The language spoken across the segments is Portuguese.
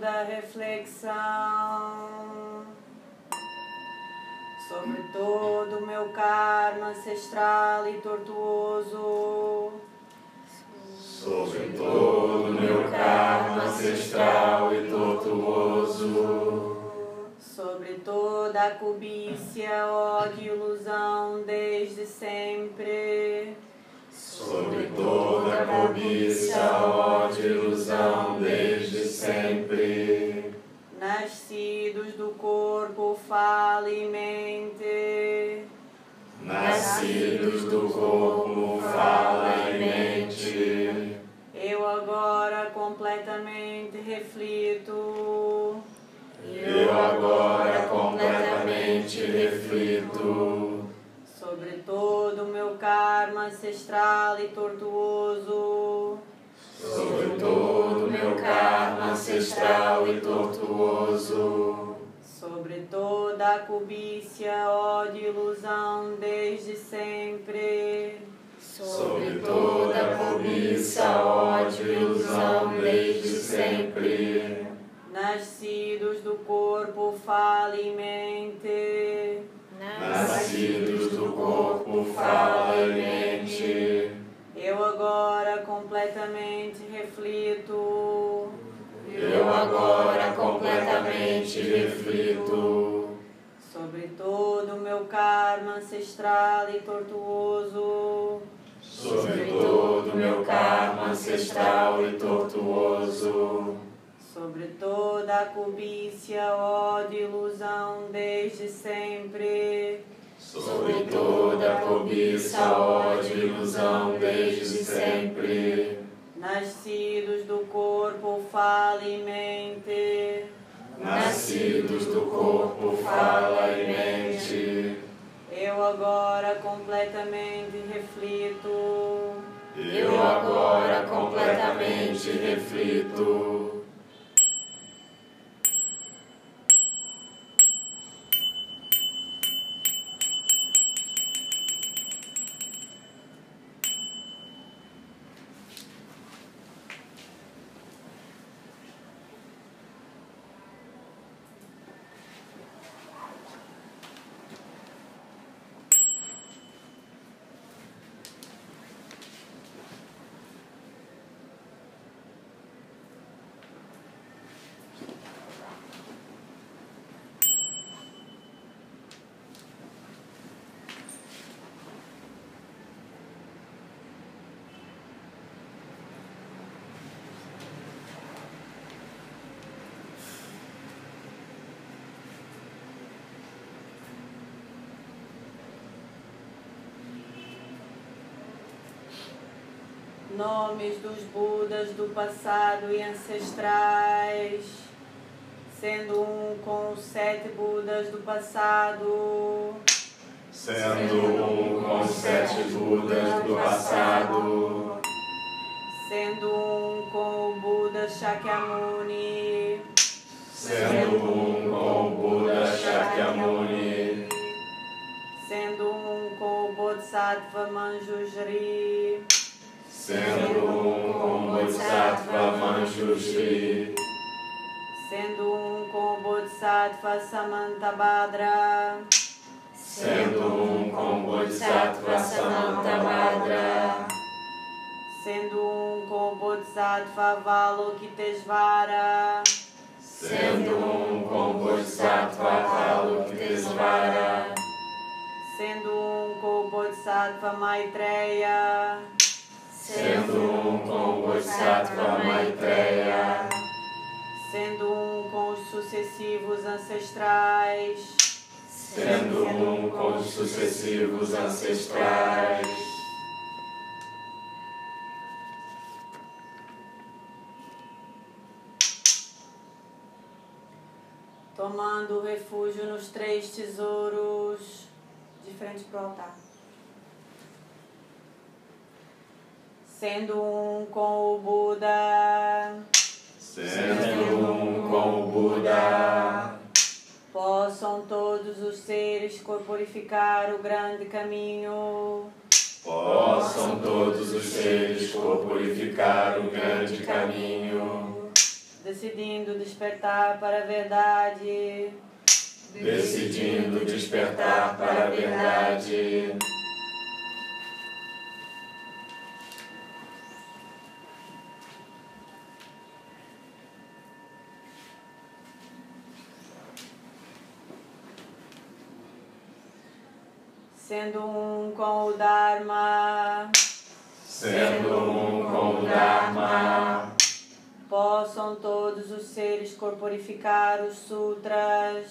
da reflexão sobre todo o meu karma ancestral e tortuoso. Sobre todo o meu karma ancestral e tortuoso. Sobre toda a cobícia, ódio e ilusão desde sempre. Sobre toda a cobiça, corpo, fala e mente. Eu agora completamente reflito Eu agora completamente reflito sobre todo o meu karma ancestral e tortuoso. sobre todo o meu karma ancestral e tortuoso. Sobre toda a cobícia, ódio e ilusão desde sempre. Sobre toda a cobiça, ódio e ilusão desde sempre. Nascidos do corpo, fala e mente. Nascidos do corpo, fala e mente. Eu agora completamente reflito Eu agora meu karma ancestral e tortuoso. sobre todo o meu karma ancestral e tortuoso. Sobre toda a cobícia, ódio e ilusão desde sempre. Sobre toda a cobiça, ódio e ilusão desde sempre. Nascidos do corpo, fala e mente. Nascidos do corpo, fala e mente. Eu agora completamente reflito. Eu agora completamente reflito nomes dos Budas do passado e ancestrais, sendo um com os sete Budas do passado, sendo um com os sete Budas do passado, sendo um com o Buda Shakyamuni, sendo um com o Buda Shakyamuni, sendo um com o Bodhisattva Manjushri, sendo um com o Bodhisattva Manjushri, sendo um com o Bodhisattva Samantabhadra, sendo um com o Bodhisattva Samantabhadra, sendo um com o Bodhisattva Avalokitesvara, sendo um com o Bodhisattva Avalokitesvara, sendo um com o Bodhisattva Maitreya, sendo um com o Bodhisattva Maitreya, sendo um com os sucessivos ancestrais, sendo um com os sucessivos ancestrais, tomando refúgio nos três tesouros, de frente para o altar. Sendo um com o Buda, sendo um com o Buda, possam todos os seres corporificar o grande caminho, possam todos os seres corporificar o grande caminho, de decidindo despertar para a verdade, decidindo despertar para a verdade. Sendo um com o Dharma, sendo um com o Dharma, possam todos os seres corporificar os sutras,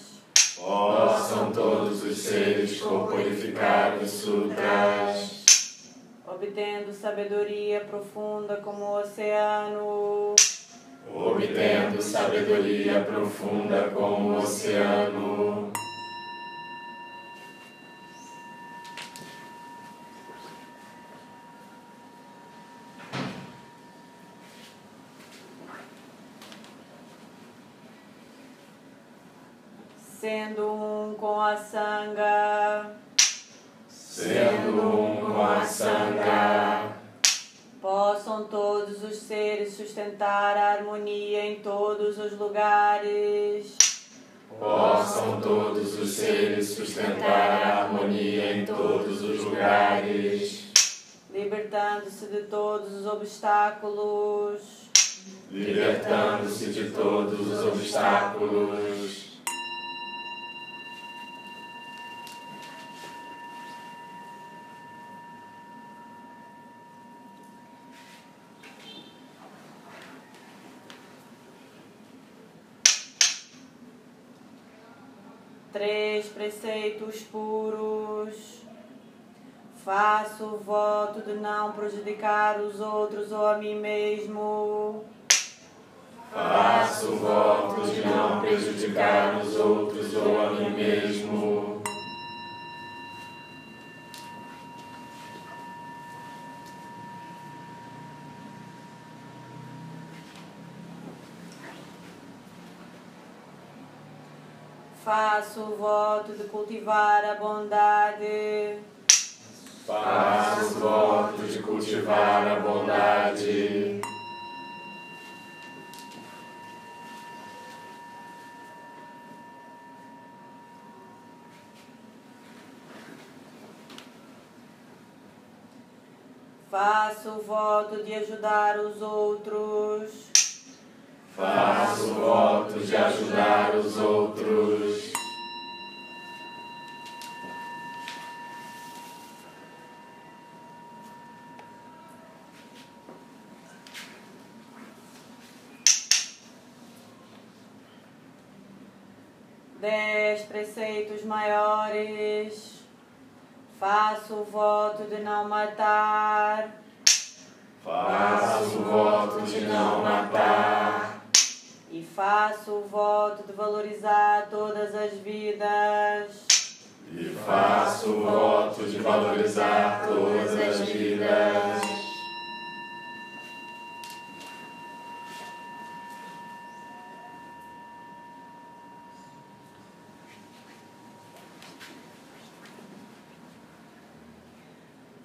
possam todos os seres corporificar os sutras, obtendo sabedoria profunda como o oceano, obtendo sabedoria profunda como o oceano. Sendo um com a sanga, sendo um com a sanga, possam todos os seres sustentar a harmonia em todos os lugares, possam todos os seres sustentar a harmonia em todos os lugares, libertando-se de todos os obstáculos, libertando-se de todos os obstáculos. Três preceitos puros. Faço o voto de não prejudicar os outros ou a mim mesmo. Faço o voto de não prejudicar os outros ou a mim mesmo. Faço o voto de cultivar a bondade. Faço o voto de cultivar a bondade. Faço o voto de ajudar os outros. Faço o voto de ajudar os outros. Dez preceitos maiores. Faço o voto de não matar. Faço o voto de não matar. Faço o voto de valorizar todas as vidas. E faço o voto de valorizar todas as vidas.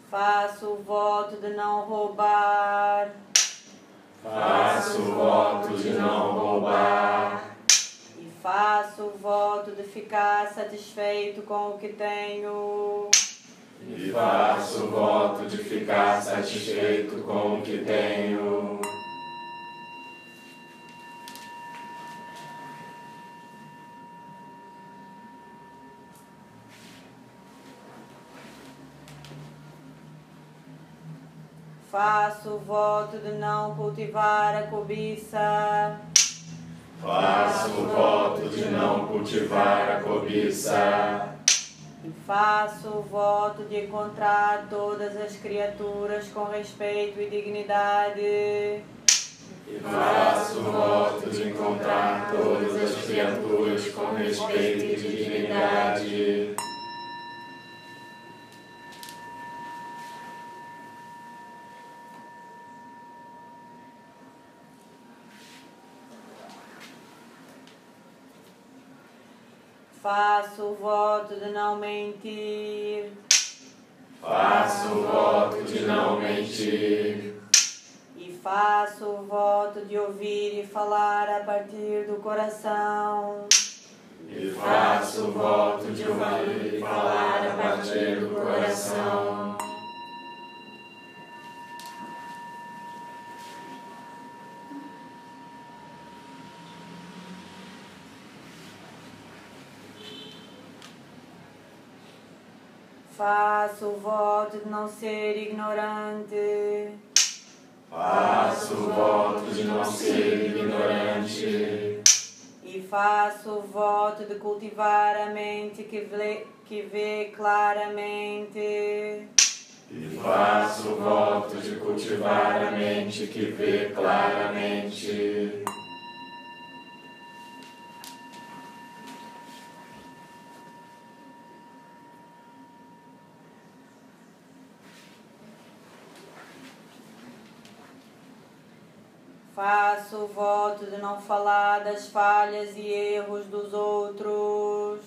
Faço o voto de não roubar. Faço o voto de não roubar. E faço o voto de ficar satisfeito com o que tenho. E faço o voto de ficar satisfeito com o que tenho. Faço o voto de não cultivar a cobiça. Faço o voto de não cultivar a cobiça. E faço o voto de encontrar todas as criaturas com respeito e dignidade. E faço o voto de encontrar todas as criaturas com respeito e dignidade. Faço o voto de não mentir. Faço o voto de não mentir. E faço o voto de ouvir e falar a partir do coração. E faço o voto de ouvir e falar a partir do coração. Faço o voto de não ser ignorante. Faço o voto de não ser ignorante. E faço o voto de cultivar a mente que vê, que vê claramente. E faço o voto de cultivar a mente que vê claramente. Faço o voto de não falar das falhas e erros dos outros.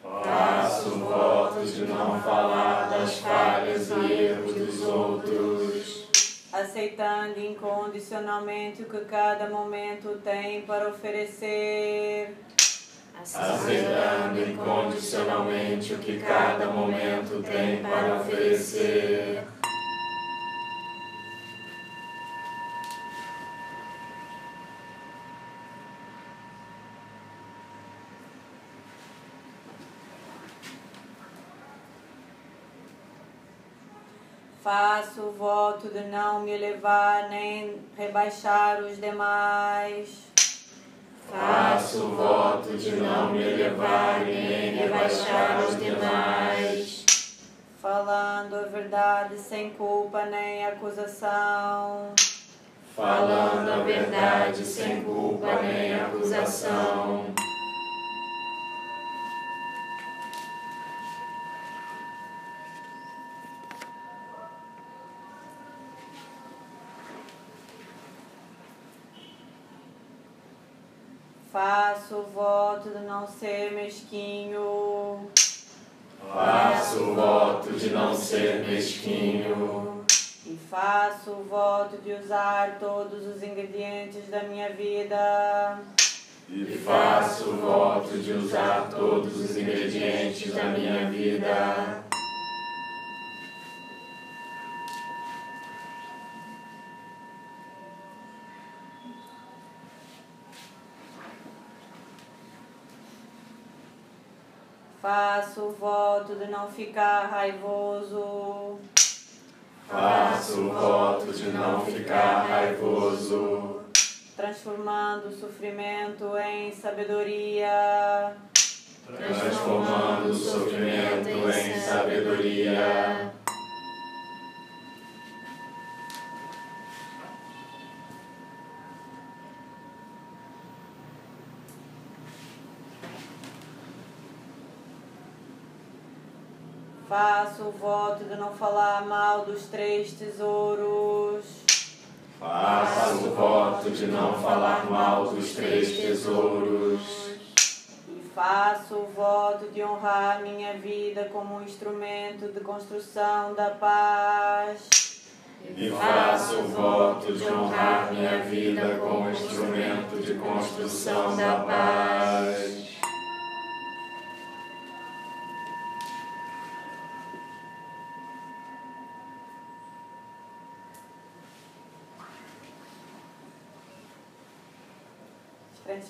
Faço o voto de não falar das falhas e erros dos outros. Aceitando incondicionalmente o que cada momento tem para oferecer. Aceitando incondicionalmente o que cada momento tem para oferecer. Faço o voto de não me elevar nem rebaixar os demais. Faço o voto de não me elevar nem rebaixar os demais. Falando a verdade sem culpa nem acusação. Falando a verdade sem culpa nem acusação. Faço o voto de não ser mesquinho. Faço o voto de não ser mesquinho. E faço o voto de usar todos os ingredientes da minha vida. E faço o voto de usar todos os ingredientes da minha vida. Faço o voto de não ficar raivoso. Faço o voto de não ficar raivoso. Transformando o sofrimento em sabedoria. Faço o voto de não falar mal dos três tesouros. Faço o voto de não falar mal dos três tesouros. E faço o voto de honrar minha vida como um instrumento de construção da paz. E faço o voto de honrar minha vida como instrumento de construção da paz. Para.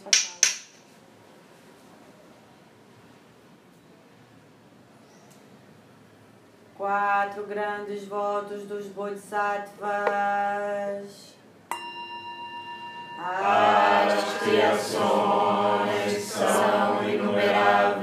Quatro grandes votos dos Bodhisattvas. As criações são inumeráveis.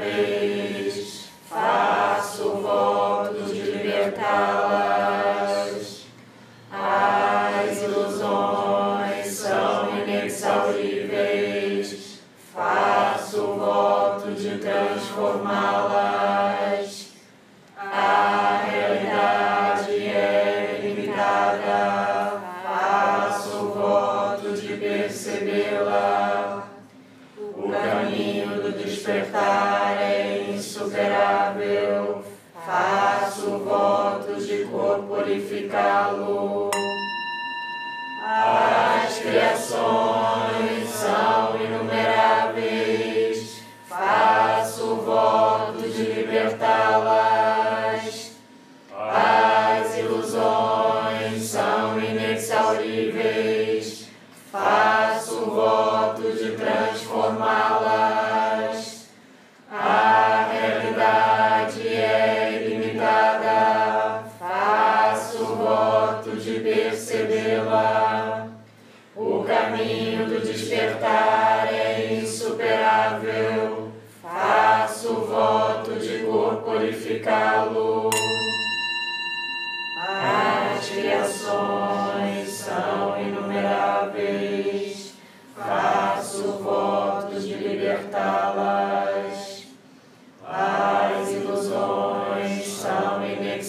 De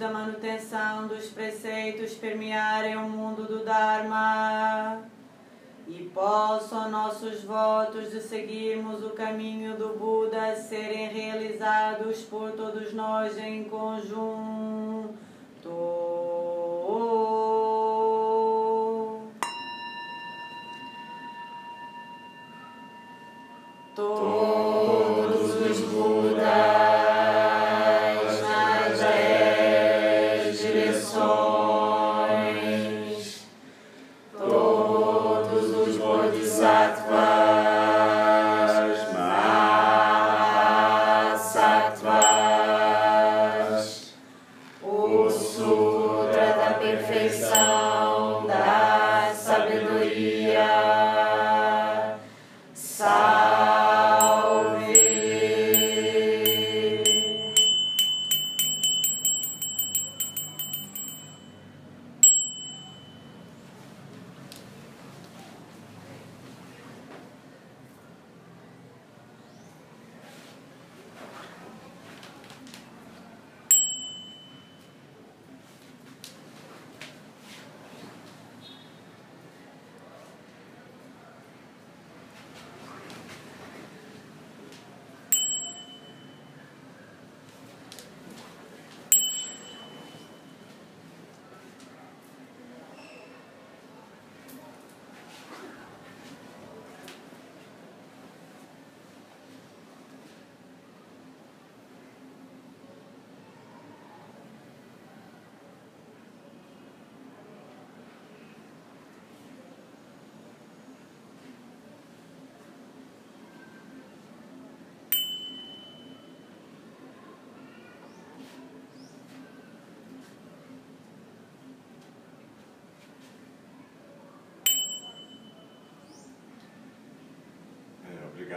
da manutenção dos preceitos permearem o mundo do Dharma. E possam nossos votos de seguirmos o caminho do Buda serem realizados por todos nós em conjunto.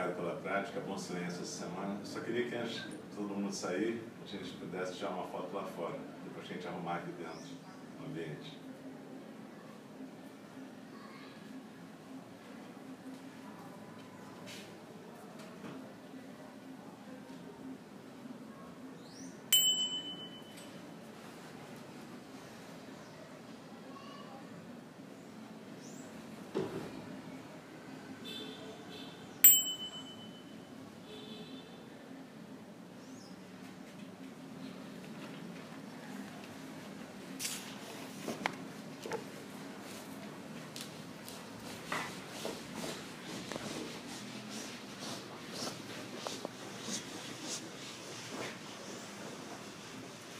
Obrigado pela prática, bom silêncio essa semana. Eu só queria que antes de todo mundo sair, a gente pudesse tirar uma foto lá fora, depois a gente arrumar aqui dentro o ambiente.